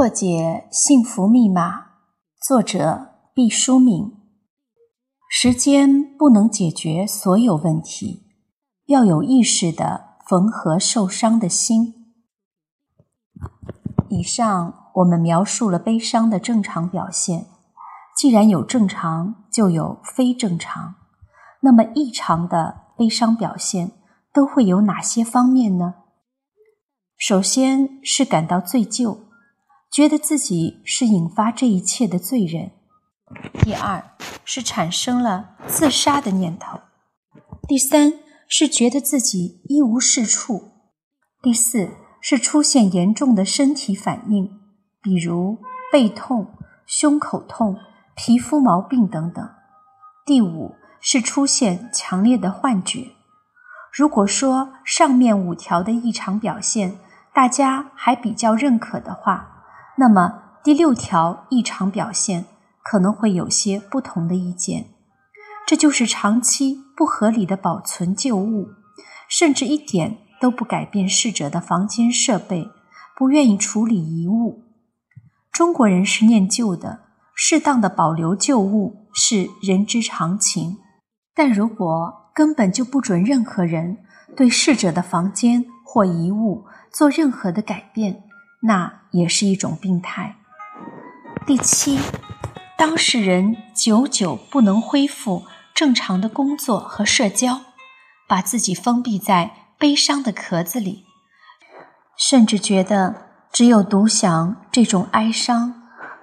破解幸福密码，作者毕淑敏。时间不能解决所有问题，要有意识的缝合受伤的心。以上我们描述了悲伤的正常表现。既然有正常，就有非正常。那么异常的悲伤表现都会有哪些方面呢？首先是感到罪疚。觉得自己是引发这一切的罪人。第二是产生了自杀的念头。第三是觉得自己一无是处。第四是出现严重的身体反应，比如背痛、胸口痛、皮肤毛病等等。第五是出现强烈的幻觉。如果说上面五条的异常表现大家还比较认可的话，那么第六条异常表现可能会有些不同的意见，这就是长期不合理的保存旧物，甚至一点都不改变逝者的房间设备，不愿意处理遗物。中国人是念旧的，适当的保留旧物是人之常情。但如果根本就不准任何人对逝者的房间或遗物做任何的改变。那也是一种病态。第七，当事人久久不能恢复正常的工作和社交，把自己封闭在悲伤的壳子里，甚至觉得只有独享这种哀伤，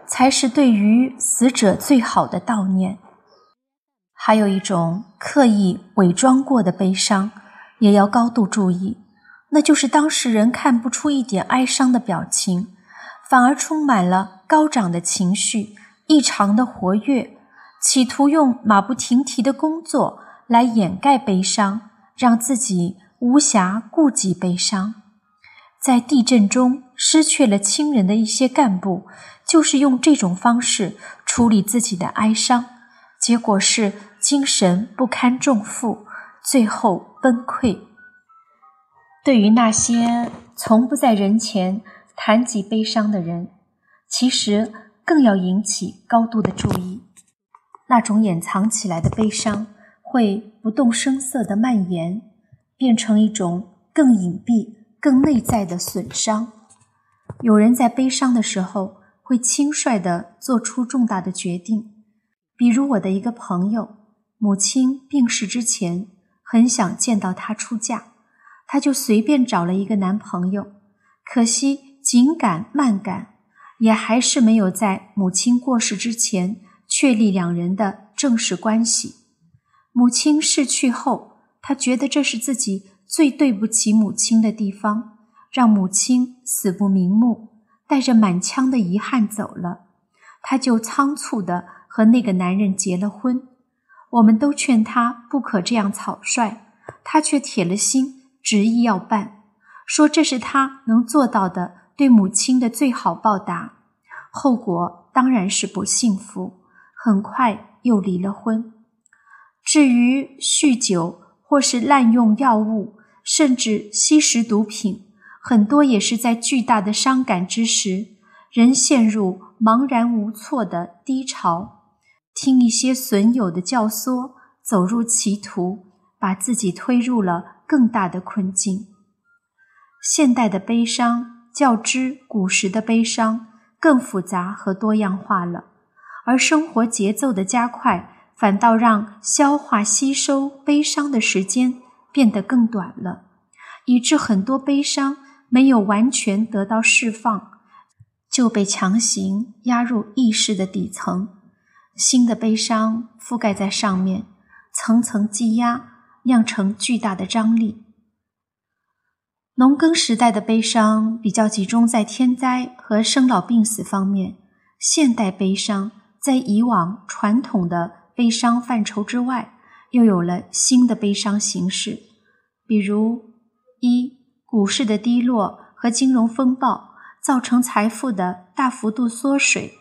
才是对于死者最好的悼念。还有一种刻意伪装过的悲伤，也要高度注意。那就是当事人看不出一点哀伤的表情，反而充满了高涨的情绪，异常的活跃，企图用马不停蹄的工作来掩盖悲伤，让自己无暇顾及悲伤。在地震中失去了亲人的一些干部，就是用这种方式处理自己的哀伤，结果是精神不堪重负，最后崩溃。对于那些从不在人前谈及悲伤的人，其实更要引起高度的注意。那种掩藏起来的悲伤会不动声色地蔓延，变成一种更隐蔽、更内在的损伤。有人在悲伤的时候会轻率地做出重大的决定，比如我的一个朋友，母亲病逝之前，很想见到她出嫁。她就随便找了一个男朋友，可惜紧赶慢赶，也还是没有在母亲过世之前确立两人的正式关系。母亲逝去后，他觉得这是自己最对不起母亲的地方，让母亲死不瞑目，带着满腔的遗憾走了。他就仓促的和那个男人结了婚。我们都劝他不可这样草率，他却铁了心。执意要办，说这是他能做到的对母亲的最好报答。后果当然是不幸福，很快又离了婚。至于酗酒或是滥用药物，甚至吸食毒品，很多也是在巨大的伤感之时，人陷入茫然无措的低潮，听一些损友的教唆，走入歧途，把自己推入了。更大的困境。现代的悲伤较之古时的悲伤更复杂和多样化了，而生活节奏的加快，反倒让消化吸收悲伤的时间变得更短了，以致很多悲伤没有完全得到释放，就被强行压入意识的底层，新的悲伤覆盖在上面，层层积压。酿成巨大的张力。农耕时代的悲伤比较集中在天灾和生老病死方面，现代悲伤在以往传统的悲伤范畴之外，又有了新的悲伤形式，比如：一、股市的低落和金融风暴造成财富的大幅度缩水；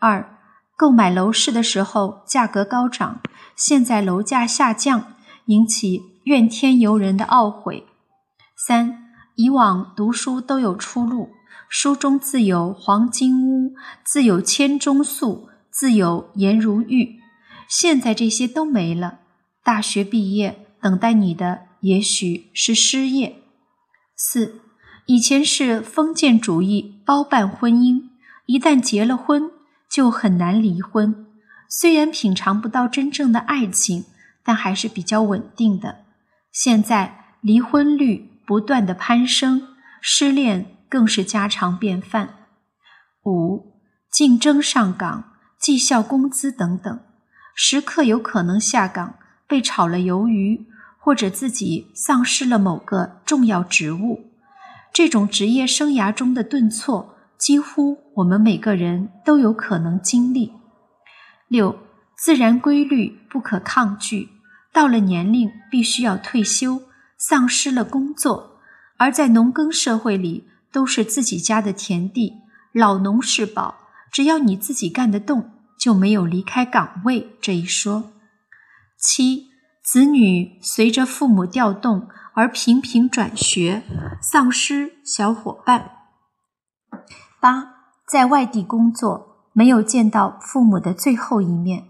二、购买楼市的时候价格高涨，现在楼价下降。引起怨天尤人的懊悔。三，以往读书都有出路，书中自有黄金屋，自有千钟粟，自有颜如玉。现在这些都没了。大学毕业，等待你的也许是失业。四，以前是封建主义包办婚姻，一旦结了婚就很难离婚。虽然品尝不到真正的爱情，但还是比较稳定的。现在离婚率不断的攀升，失恋更是家常便饭。五，竞争上岗、绩效工资等等，时刻有可能下岗，被炒了鱿鱼，或者自己丧失了某个重要职务。这种职业生涯中的顿挫，几乎我们每个人都有可能经历。六，自然规律不可抗拒。到了年龄，必须要退休，丧失了工作。而在农耕社会里，都是自己家的田地，老农是宝。只要你自己干得动，就没有离开岗位这一说。七，子女随着父母调动而频频转学，丧失小伙伴。八，在外地工作，没有见到父母的最后一面，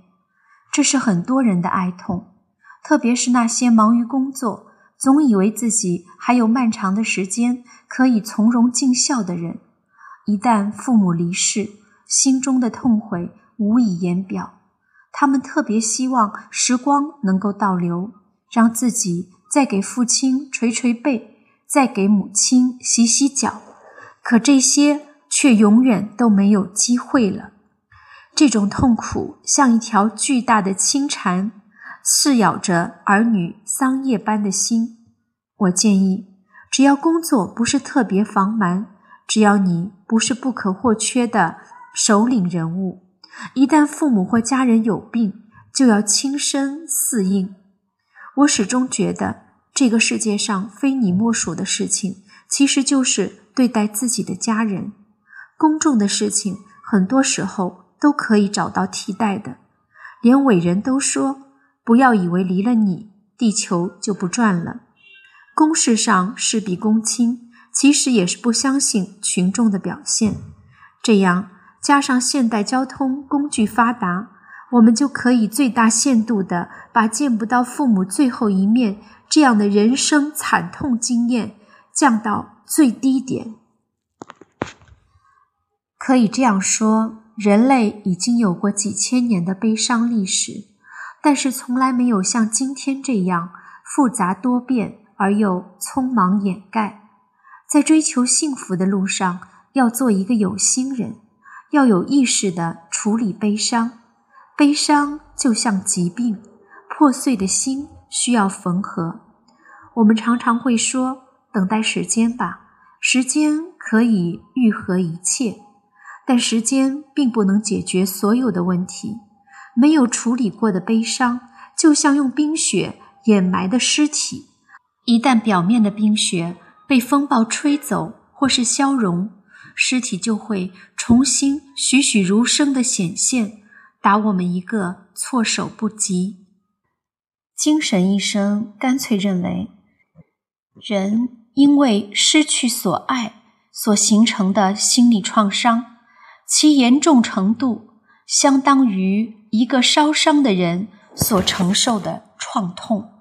这是很多人的哀痛。特别是那些忙于工作，总以为自己还有漫长的时间可以从容尽孝的人，一旦父母离世，心中的痛悔无以言表。他们特别希望时光能够倒流，让自己再给父亲捶捶背，再给母亲洗洗脚，可这些却永远都没有机会了。这种痛苦像一条巨大的青蝉。噬咬着儿女桑叶般的心，我建议，只要工作不是特别繁忙，只要你不是不可或缺的首领人物，一旦父母或家人有病，就要亲身饲应。我始终觉得，这个世界上非你莫属的事情，其实就是对待自己的家人。公众的事情，很多时候都可以找到替代的，连伟人都说。不要以为离了你，地球就不转了。公事上事必躬亲，其实也是不相信群众的表现。这样加上现代交通工具发达，我们就可以最大限度的把见不到父母最后一面这样的人生惨痛经验降到最低点。可以这样说，人类已经有过几千年的悲伤历史。但是从来没有像今天这样复杂多变而又匆忙掩盖。在追求幸福的路上，要做一个有心人，要有意识地处理悲伤。悲伤就像疾病，破碎的心需要缝合。我们常常会说：“等待时间吧，时间可以愈合一切。”但时间并不能解决所有的问题。没有处理过的悲伤，就像用冰雪掩埋的尸体，一旦表面的冰雪被风暴吹走或是消融，尸体就会重新栩栩如生的显现，打我们一个措手不及。精神医生干脆认为，人因为失去所爱所形成的心理创伤，其严重程度。相当于一个烧伤的人所承受的创痛。